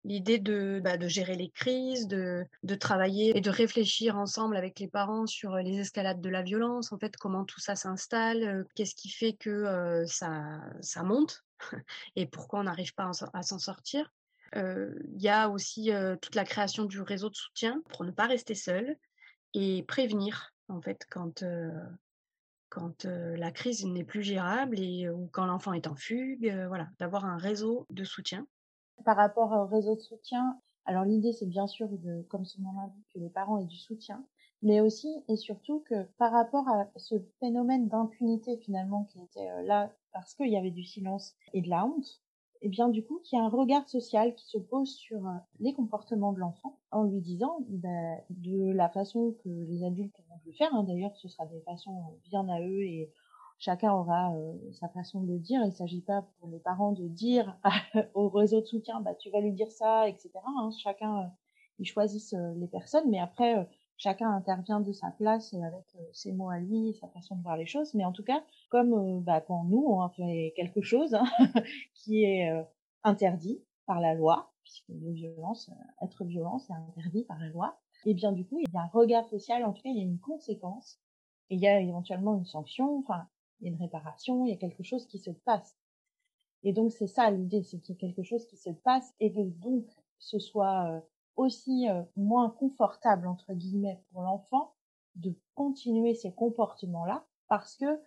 Speaker 2: l'idée de, bah, de gérer les crises, de, travailler et de réfléchir ensemble avec les parents sur les escalades de la violence, en fait, comment tout ça s'installe, qu'est-ce qui fait que ça, ça monte et pourquoi on n'arrive pas à s'en sortir. Il y a aussi toute la création du réseau de soutien pour ne pas rester seul et prévenir, en fait, quand, quand la crise n'est plus gérable et ou quand l'enfant est en fugue, voilà, d'avoir un réseau de soutien.
Speaker 3: Par rapport au réseau de soutien, alors l'idée c'est bien sûr de, comme son nom l'indique, que les parents aient du soutien, mais aussi et surtout que par rapport à ce phénomène d'impunité finalement qui était là parce qu'il y avait du silence et de la honte, et eh bien du coup qu'il y a un regard social qui se pose sur les comportements de l'enfant en lui disant ben, de la façon que les adultes vont le faire, hein, d'ailleurs ce sera des façons bien à eux et chacun aura euh, sa façon de le dire. Il ne s'agit pas pour les parents de dire au réseau de soutien, bah, tu vas lui dire ça, etc. Hein. Chacun, euh, ils choisissent euh, les personnes, mais après, chacun intervient de sa place avec ses mots à lui, sa façon de voir les choses. Mais en tout cas, comme bah, quand nous, on fait quelque chose hein, qui est interdit par la loi, puisque les violences, être violent, c'est interdit par la loi, et bien du coup, il y a un regard social, en tout cas, il y a une conséquence, et il y a éventuellement une sanction, enfin, il y a une réparation, il y a quelque chose qui se passe. Et donc, c'est ça l'idée, c'est qu'il y a quelque chose qui se passe, et que donc, ce soit euh, aussi euh, moins confortable, entre guillemets, pour l'enfant de continuer ces comportements-là, parce que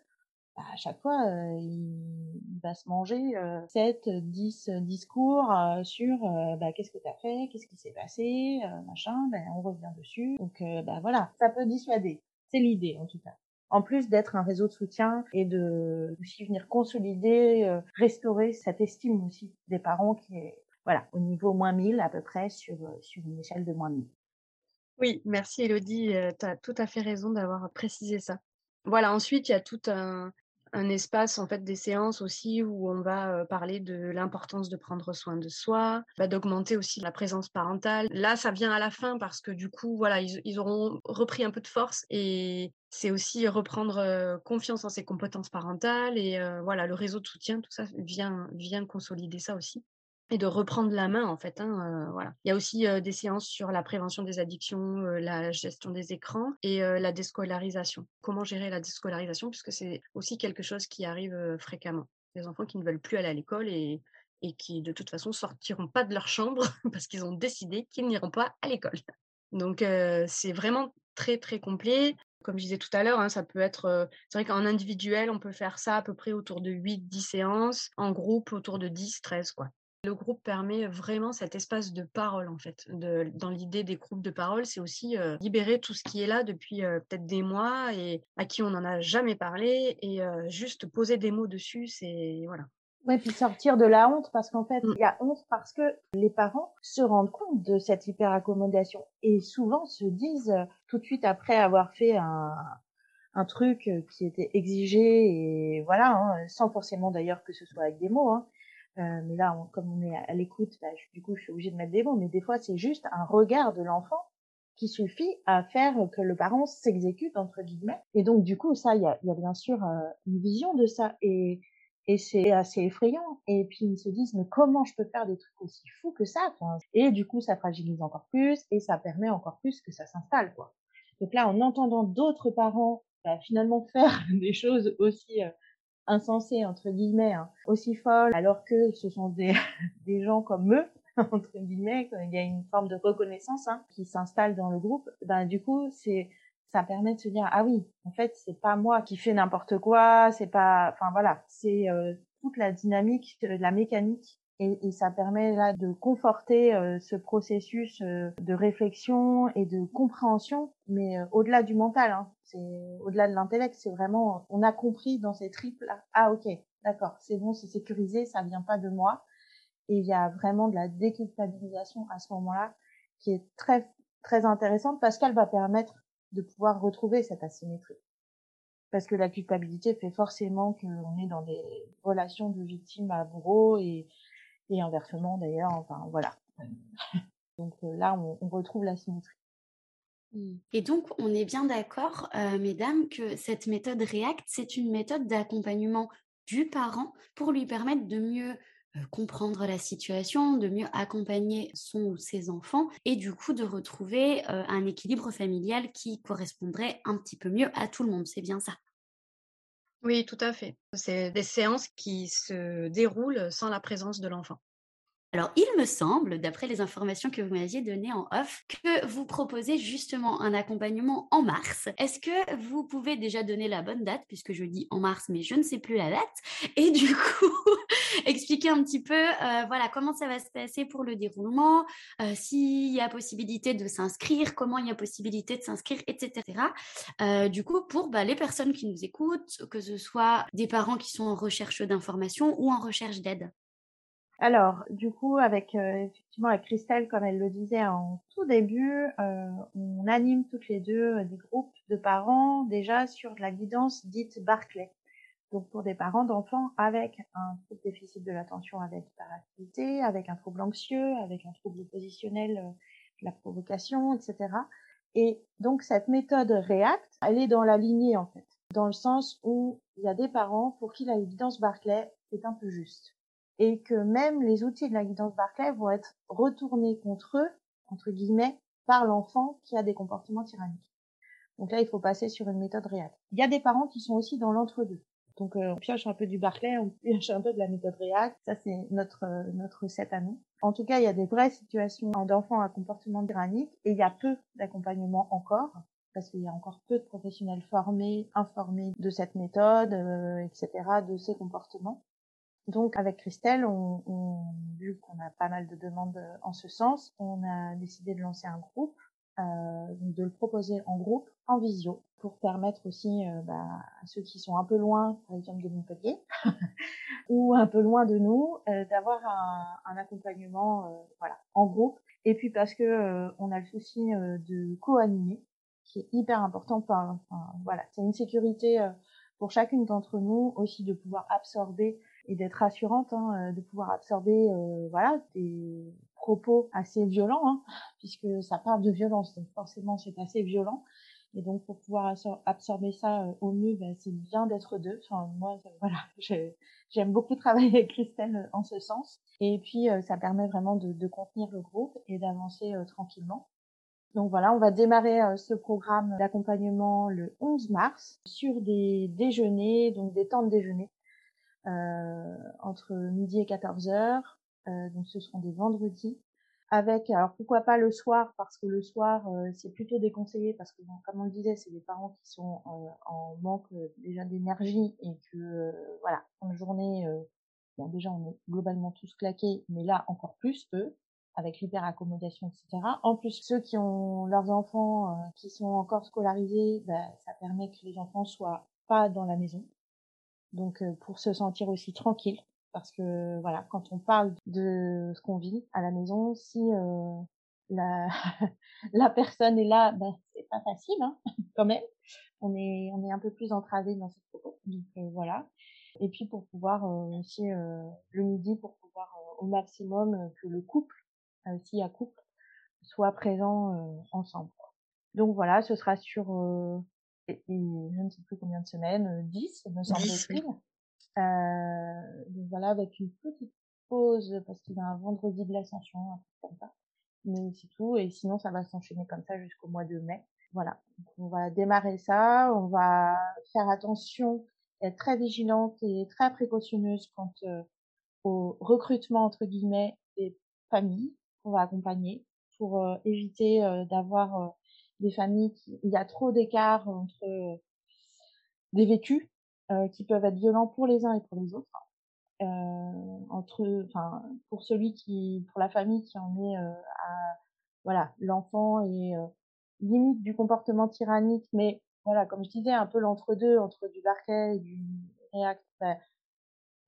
Speaker 3: bah, à chaque fois, euh, il, va se manger euh, 7, 10 discours euh, sur bah, qu'est-ce que tu as fait, qu'est-ce qui s'est passé, machin, ben, on revient dessus. Donc bah, voilà, ça peut dissuader. C'est l'idée en tout cas. En plus d'être un réseau de soutien et de aussi venir consolider, restaurer cette estime aussi des parents qui est voilà au niveau moins 1000 à peu près sur, sur une échelle de moins 1000.
Speaker 2: Oui, merci Elodie, tu as tout à fait raison d'avoir précisé ça. Voilà, ensuite, il y a tout un, un espace en fait des séances aussi où on va parler de l'importance de prendre soin de soi, bah, d'augmenter aussi la présence parentale. Là, ça vient à la fin parce que du coup, voilà, ils, auront repris un peu de force et c'est aussi reprendre confiance en ses compétences parentales et voilà, le réseau de soutien, tout ça vient vient consolider ça aussi et de reprendre la main en fait. Hein, voilà. Il y a aussi des séances sur la prévention des addictions, la gestion des écrans et la déscolarisation. Comment gérer la déscolarisation puisque c'est aussi quelque chose qui arrive fréquemment. Des enfants qui ne veulent plus aller à l'école et, et qui de toute façon sortiront pas de leur chambre parce qu'ils ont décidé qu'ils n'iront pas à l'école. Donc c'est vraiment très très complet. Comme je disais tout à l'heure, hein, ça peut être, c'est vrai qu'en individuel, on peut faire ça à peu près autour de 8-10 séances, en groupe autour de 10-13 quoi. Le groupe permet vraiment cet espace de parole, en fait. De, dans l'idée des groupes de parole, c'est aussi libérer tout ce qui est là depuis peut-être des mois et à qui on n'en a jamais parlé et juste poser des mots dessus, c'est voilà.
Speaker 3: Ouais, puis sortir de la honte parce qu'en fait, mmh. il y a honte parce que les parents se rendent compte de cette hyper-accommodation et souvent se disent tout de suite après avoir fait un, un truc qui était exigé et voilà, hein, sans forcément d'ailleurs que ce soit avec des mots, hein, euh, mais là, comme on est à l'écoute, bah, du coup, je suis obligée de mettre des mots. Mais des fois, c'est juste un regard de l'enfant qui suffit à faire que le parent s'exécute entre guillemets. Et donc, du coup, ça, il y a, y a, bien sûr euh, une vision de ça. Et, et c'est assez effrayant. Et puis ils se disent mais comment je peux faire des trucs aussi fous que ça Et du coup, ça fragilise encore plus et ça permet encore plus que ça s'installe quoi. Donc là, en entendant d'autres parents bah, finalement faire des choses aussi euh, insensées entre guillemets, hein, aussi folles, alors que ce sont des, des gens comme eux entre guillemets, il y a une forme de reconnaissance hein, qui s'installe dans le groupe. Ben du coup, c'est ça permet de se dire ah oui, en fait c'est pas moi qui fais n'importe quoi, c'est pas, enfin voilà, c'est euh, toute la dynamique, la mécanique et, et, ça permet là de conforter euh, ce processus euh, de réflexion et de compréhension, mais au-delà du mental. Hein c'est au-delà de l'intellect, c'est vraiment, on a compris dans ces tripes là, ah ok, d'accord, c'est bon, c'est sécurisé, ça vient pas de moi. Et il y a vraiment de la déculpabilisation à ce moment-là qui est très très intéressante parce qu'elle va permettre de pouvoir retrouver cette asymétrie. Parce que la culpabilité fait forcément qu'on est dans des relations de victimes à bourreau et, et inversement d'ailleurs, enfin voilà. Donc euh, là, on, on retrouve l'asymétrie.
Speaker 1: Et donc, on est bien d'accord, euh, mesdames, que cette méthode REACT, c'est une méthode d'accompagnement du parent pour lui permettre de mieux comprendre la situation, de mieux accompagner son ou ses enfants et du coup de retrouver euh, un équilibre familial qui correspondrait un petit peu mieux à tout le monde. C'est bien ça.
Speaker 2: Oui, tout à fait. C'est des séances qui se déroulent sans la présence de l'enfant.
Speaker 1: Alors, il me semble, d'après les informations que vous m'aviez données en off, que vous proposez justement un accompagnement en mars. Est-ce que vous pouvez déjà donner la bonne date, puisque je dis en mars, mais je ne sais plus la date, et du coup, expliquer un petit peu, euh, voilà, comment ça va se passer pour le déroulement, euh, s'il y a possibilité de s'inscrire, comment il y a possibilité de s'inscrire, etc. Euh, du coup, pour bah, les personnes qui nous écoutent, que ce soit des parents qui sont en recherche d'informations ou en recherche d'aide.
Speaker 3: Alors, du coup, avec euh, effectivement avec Christelle, comme elle le disait en tout début, euh, on anime toutes les deux euh, des groupes de parents déjà sur la guidance dite Barclay. Donc pour des parents d'enfants avec un trouble déficit de l'attention avec hyperactivité, avec un trouble anxieux, avec un trouble positionnel, la provocation, etc. Et donc cette méthode REACT, elle est dans la lignée en fait, dans le sens où il y a des parents pour qui la guidance Barclay est un peu juste et que même les outils de la guidance Barclay vont être retournés contre eux, entre guillemets, par l'enfant qui a des comportements tyranniques. Donc là, il faut passer sur une méthode réelle. Il y a des parents qui sont aussi dans l'entre-deux. Donc euh, on pioche un peu du Barclay, on pioche un peu de la méthode React. Ça c'est notre euh, notre recette à nous. En tout cas, il y a des vraies situations d'enfants à comportement tyrannique et il y a peu d'accompagnement encore parce qu'il y a encore peu de professionnels formés, informés de cette méthode, euh, etc., de ces comportements. Donc avec Christelle, on, on vu qu'on a pas mal de demandes en ce sens, on a décidé de lancer un groupe, euh, de le proposer en groupe, en visio, pour permettre aussi euh, bah, à ceux qui sont un peu loin, par exemple de Montpellier, ou un peu loin de nous, euh, d'avoir un, un, accompagnement, voilà, en groupe. Et puis parce que on a le souci de co-animer, qui est hyper important. Enfin, voilà, c'est une sécurité euh, pour chacune d'entre nous aussi de pouvoir absorber et d'être rassurante, hein, euh, de pouvoir absorber euh, voilà des propos assez violents, hein, puisque ça parle de violence, donc forcément c'est assez violent. Et donc pour pouvoir absorber ça au mieux, ben, c'est bien d'être deux. Enfin moi voilà, j'aime beaucoup travailler avec Christelle en ce sens. Et puis ça permet vraiment de, de contenir le groupe et d'avancer tranquillement. Donc voilà, on va démarrer euh, ce programme d'accompagnement le 11 mars sur des déjeuners, donc des temps de déjeuner euh, entre midi et 14 heures. Euh, donc ce seront des vendredis. Avec, alors pourquoi pas le soir, parce que le soir c'est plutôt déconseillé, parce que comme on le disait, c'est des parents qui sont en manque déjà d'énergie et que voilà, en journée, bon déjà on est globalement tous claqués, mais là encore plus eux avec l'hyperaccommodation, etc. En plus, ceux qui ont leurs enfants euh, qui sont encore scolarisés, bah, ça permet que les enfants soient pas dans la maison. Donc, euh, pour se sentir aussi tranquille, parce que voilà, quand on parle de ce qu'on vit à la maison, si euh, la la personne est là, ben c'est pas facile, hein, quand même. On est on est un peu plus entravé dans cette propos. Donc voilà. Et puis pour pouvoir aussi le midi, pour pouvoir au maximum que le couple si à couple, soient présents euh, ensemble. Donc voilà, ce sera sur, euh, et, je ne sais plus combien de semaines, 10, me semble-t-il. Euh, voilà, avec une petite pause, parce qu'il y a un vendredi de l'ascension, un truc comme ça. Mais c'est tout, et sinon ça va s'enchaîner comme ça jusqu'au mois de mai. Voilà, donc on va démarrer ça, on va faire attention, être très vigilante et très précautionneuse quant au recrutement entre guillemets des familles on va accompagner pour euh, éviter euh, d'avoir euh, des familles qui, il y a trop d'écart entre des vécus qui peuvent être violents pour les uns et pour les autres. entre, enfin, pour celui qui, pour la famille qui en est à, voilà, l'enfant est limite du comportement tyrannique, mais voilà, comme je disais, un peu l'entre-deux entre du Barquet et du React. Bah,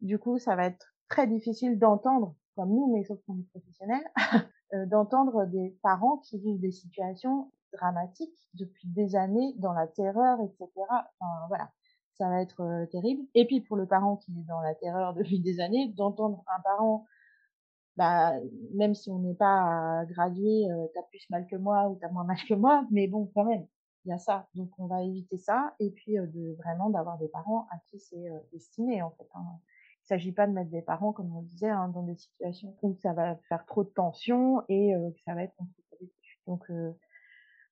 Speaker 3: du coup, ça va être très difficile d'entendre comme nous, mais sauf qu'on est professionnels, euh, d'entendre des parents qui vivent des situations dramatiques depuis des années dans la terreur, etc. Enfin, voilà, ça va être euh, terrible. Et puis pour le parent qui est dans la terreur depuis des années, d'entendre un parent, bah, même si on n'est pas gradué, euh, t'as plus mal que moi ou t'as moins mal que moi, mais bon, quand même, il y a ça. Donc on va éviter ça et puis euh, de vraiment d'avoir des parents à qui c'est destiné en fait. Hein. Il s'agit pas de mettre des parents, comme on le disait, hein, dans des situations où ça va faire trop de tension et euh, que ça va être contre-productif. Donc euh,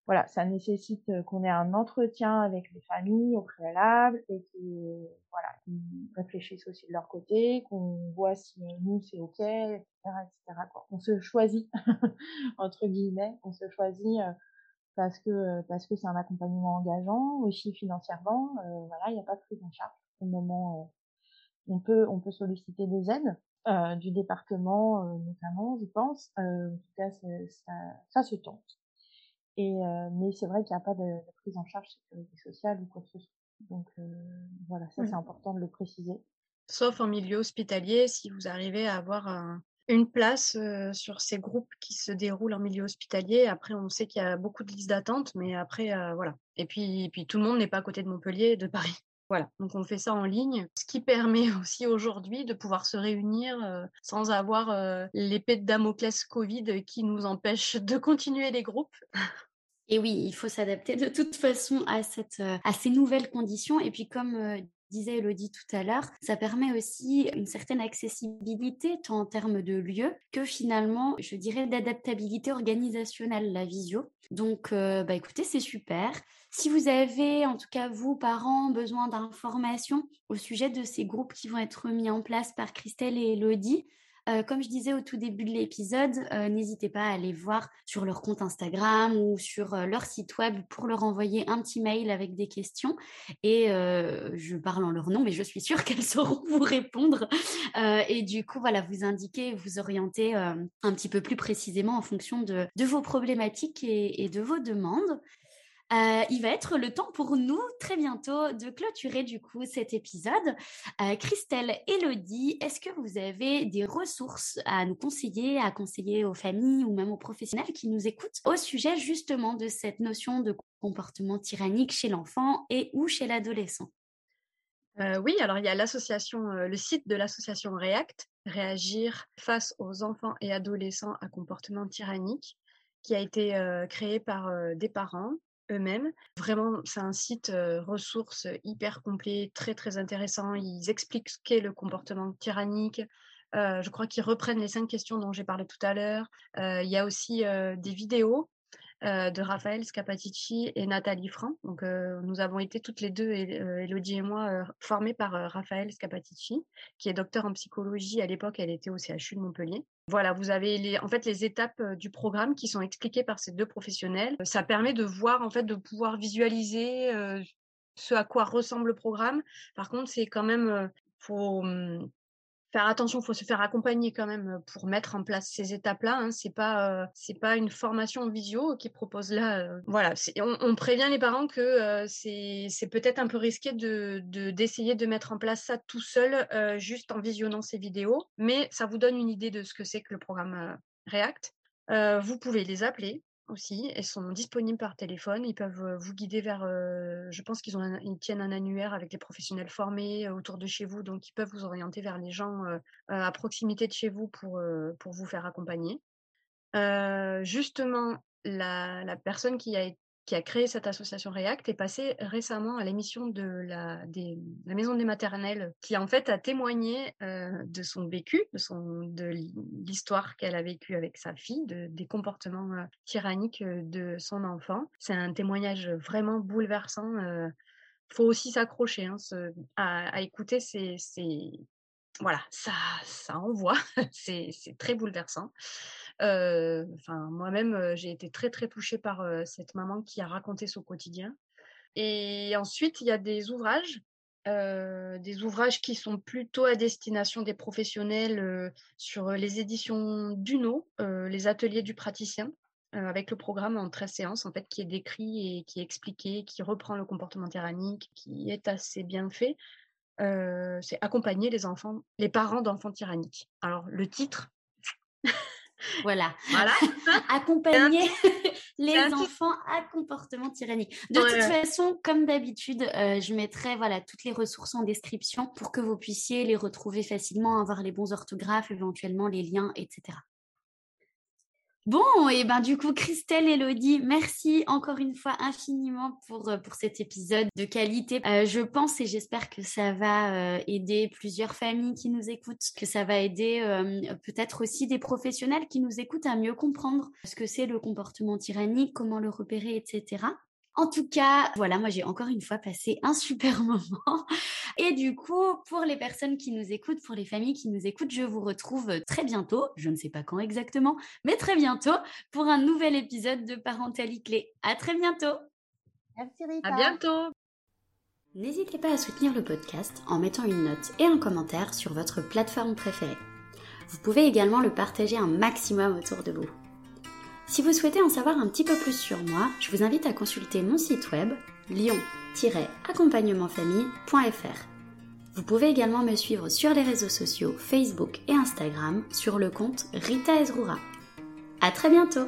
Speaker 3: voilà, ça nécessite euh, qu'on ait un entretien avec les familles au préalable et que voilà, qu'ils réfléchissent aussi de leur côté, qu'on voit si nous c'est ok, etc.. On se choisit entre guillemets, on se choisit parce que parce que c'est un accompagnement engageant aussi financièrement. voilà, il n'y a pas de prise en charge au moment on peut, on peut solliciter des aides euh, du département euh, notamment, je pense. Euh, en tout cas, ça, ça se tente. Et mais c'est vrai qu'il n'y a pas de, de, prise en charge sécurité sociale ou quoi que ce soit. Donc voilà, ça c'est important de le préciser.
Speaker 2: Sauf en milieu hospitalier, si vous arrivez à avoir un, une place sur ces groupes qui se déroulent en milieu hospitalier. Après, on sait qu'il y a beaucoup de listes d'attente, mais après, voilà. Et puis, et puis tout le monde n'est pas à côté de Montpellier, de Paris. Voilà, donc on fait ça en ligne, ce qui permet aussi aujourd'hui de pouvoir se réunir euh, sans avoir euh, l'épée de Damoclès Covid qui nous empêche de continuer les groupes.
Speaker 1: Et oui, il faut s'adapter de toute façon à, cette, euh, à ces nouvelles conditions. Et puis comme disait Elodie tout à l'heure, ça permet aussi une certaine accessibilité tant en termes de lieu que finalement, je dirais, d'adaptabilité organisationnelle, la visio. Donc, bah écoutez, c'est super. Si vous avez, en tout cas vous, parents, besoin d'informations au sujet de ces groupes qui vont être mis en place par Christelle et Elodie, euh, comme je disais au tout début de l'épisode, euh, n'hésitez pas à aller voir sur leur compte Instagram ou sur euh, leur site web pour leur envoyer un petit mail avec des questions. Et je parle en leur nom, mais je suis sûre qu'elles sauront vous répondre. et du coup, voilà, vous indiquer, vous orienter un petit peu plus précisément en fonction de, vos problématiques et de vos demandes. Euh, il va être le temps pour nous très bientôt de clôturer du coup cet épisode. Euh, Christelle, Elodie, est-ce que vous avez des ressources à nous conseiller, à conseiller aux familles ou même aux professionnels qui nous écoutent au sujet justement de cette notion de comportement tyrannique chez l'enfant et ou chez l'adolescent?
Speaker 2: Euh, oui, alors il y a l'association, le site de l'association React, Réagir face aux enfants et adolescents à comportement tyrannique, qui a été créé par des parents eux-mêmes. Vraiment, c'est un site ressources hyper complet, très très intéressant. Ils expliquent ce qu'est le comportement tyrannique. je crois qu'ils reprennent les cinq questions dont j'ai parlé tout à l'heure. il y a aussi des vidéos euh, de Raphaël Scapatici et Nathalie Franc. Donc, euh, nous avons été toutes les deux, Elodie et moi, euh, formées par Raphaël Scapatici, qui est docteur en psychologie. À l'époque, elle était au CHU de Montpellier. Voilà, vous avez les, en fait les étapes du programme qui sont expliquées par ces deux professionnels. Ça permet de voir, en fait, de pouvoir visualiser ce à quoi ressemble le programme. Par contre, c'est quand même faut hum, faire attention, il faut se faire accompagner quand même pour mettre en place ces étapes-là. Hein. C'est pas c'est pas une formation visio qui propose là. voilà, on, prévient les parents que c'est peut-être un peu risqué de d'essayer de, mettre en place ça tout seul, juste en visionnant ces vidéos, mais ça vous donne une idée de ce que c'est que le programme React. vous pouvez les appeler, aussi. Elles sont disponibles par téléphone. Ils peuvent vous guider vers. je pense qu'ils ont ils tiennent un annuaire avec les professionnels formés autour de chez vous, donc ils peuvent vous orienter vers les gens à proximité de chez vous pour, pour vous faire accompagner. justement, la, la personne qui a été qui a créé cette association React, est passé récemment à l'émission de la, la Maison des maternelles, qui en fait a témoigné euh, de son vécu, de, son, de l'histoire qu'elle a vécue avec sa fille, de, des comportements euh, tyranniques euh, de son enfant. C'est un témoignage vraiment bouleversant. Il faut aussi s'accrocher hein, à, écouter ces, voilà, ça, ça envoie, c'est très bouleversant. Enfin, moi-même, j'ai été très très touchée par cette maman qui a raconté son quotidien. Et ensuite, il y a des ouvrages, des ouvrages qui sont plutôt à destination des professionnels sur les éditions d'UNO, les ateliers du praticien avec le programme en 13 séances, en fait, qui est décrit et qui est expliqué, qui reprend le comportement tyrannique, qui est assez bien fait c'est accompagner les parents d'enfants tyranniques. Alors le titre.
Speaker 1: Voilà. voilà. accompagner les enfants à comportement tyrannique. De toute façon, comme d'habitude, je mettrai voilà toutes les ressources en description pour que vous puissiez les retrouver facilement, avoir les bons orthographes, éventuellement les liens, etc. Bon, et ben du coup, Christelle, Elodie, merci encore une fois infiniment pour, euh, pour cet épisode de qualité. Euh, je pense et j'espère que ça va euh, aider plusieurs familles qui nous écoutent, que ça va aider peut-être aussi des professionnels qui nous écoutent à mieux comprendre ce que c'est le comportement tyrannique, comment le repérer, etc. En tout cas, voilà, moi j'ai encore une fois passé un super moment. Et du coup, pour les personnes qui nous écoutent, pour les familles qui nous écoutent, je vous retrouve très bientôt, je ne sais pas quand exactement, mais très bientôt pour un nouvel épisode de Parentalité Clé. À très bientôt.
Speaker 3: Merci Rita.
Speaker 2: À bientôt.
Speaker 1: N'hésitez pas à soutenir le podcast en mettant une note et un commentaire sur votre plateforme préférée. Vous pouvez également le partager un maximum autour de vous. Si vous souhaitez en savoir un petit peu plus sur moi, je vous invite à consulter mon site web lion-accompagnementfamille.fr. Vous pouvez également me suivre sur les réseaux sociaux Facebook et Instagram sur le compte Rita Ezrura. À très bientôt!